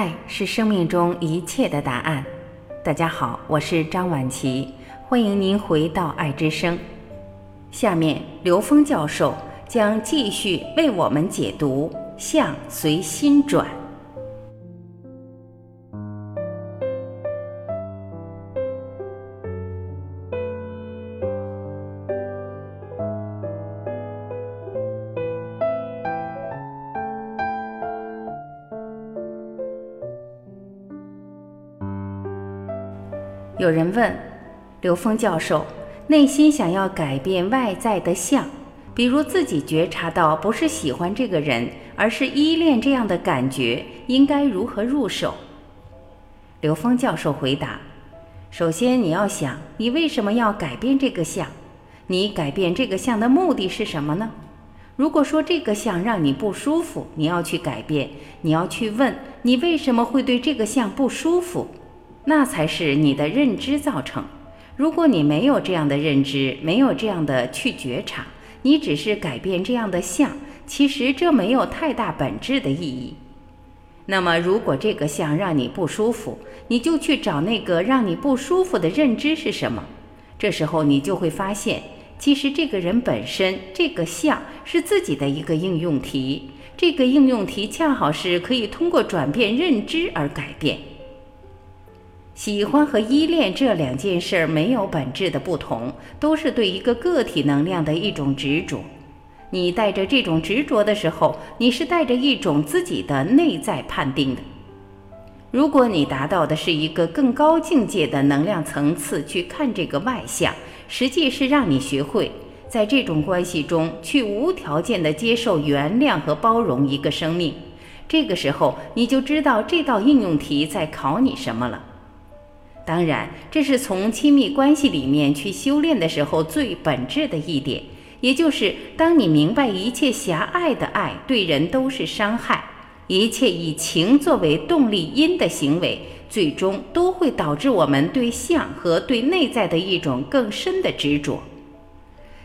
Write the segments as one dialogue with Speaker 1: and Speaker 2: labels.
Speaker 1: 爱是生命中一切的答案。大家好，我是张晚琪，欢迎您回到爱之声。下面，刘峰教授将继续为我们解读“相随心转”。有人问刘峰教授，内心想要改变外在的相，比如自己觉察到不是喜欢这个人，而是依恋这样的感觉，应该如何入手？刘峰教授回答：首先你要想，你为什么要改变这个相？你改变这个相的目的是什么呢？如果说这个相让你不舒服，你要去改变，你要去问你为什么会对这个相不舒服？那才是你的认知造成。如果你没有这样的认知，没有这样的去觉察，你只是改变这样的相，其实这没有太大本质的意义。那么，如果这个相让你不舒服，你就去找那个让你不舒服的认知是什么。这时候你就会发现，其实这个人本身这个相是自己的一个应用题，这个应用题恰好是可以通过转变认知而改变。喜欢和依恋这两件事没有本质的不同，都是对一个个体能量的一种执着。你带着这种执着的时候，你是带着一种自己的内在判定的。如果你达到的是一个更高境界的能量层次去看这个外向，实际是让你学会在这种关系中去无条件的接受、原谅和包容一个生命。这个时候，你就知道这道应用题在考你什么了。当然，这是从亲密关系里面去修炼的时候最本质的一点，也就是当你明白一切狭隘的爱对人都是伤害，一切以情作为动力因的行为，最终都会导致我们对相和对内在的一种更深的执着。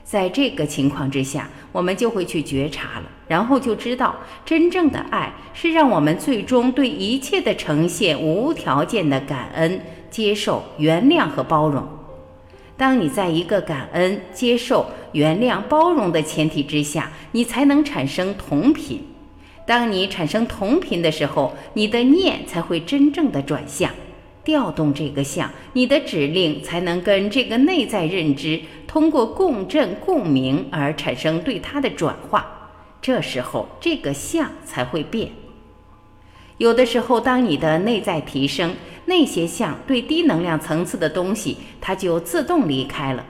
Speaker 1: 在这个情况之下，我们就会去觉察了，然后就知道真正的爱是让我们最终对一切的呈现无条件的感恩。接受、原谅和包容。当你在一个感恩、接受、原谅、包容的前提之下，你才能产生同频。当你产生同频的时候，你的念才会真正的转向，调动这个相，你的指令才能跟这个内在认知通过共振、共鸣而产生对它的转化。这时候，这个相才会变。有的时候，当你的内在提升，那些相对低能量层次的东西，它就自动离开了。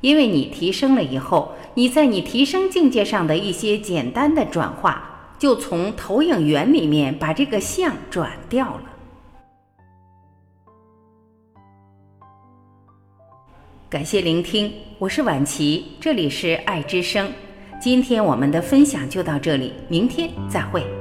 Speaker 1: 因为你提升了以后，你在你提升境界上的一些简单的转化，就从投影源里面把这个相转掉了。感谢聆听，我是婉琪，这里是爱之声。今天我们的分享就到这里，明天再会。